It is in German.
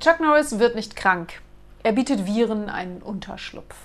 Chuck Norris wird nicht krank. Er bietet Viren einen Unterschlupf.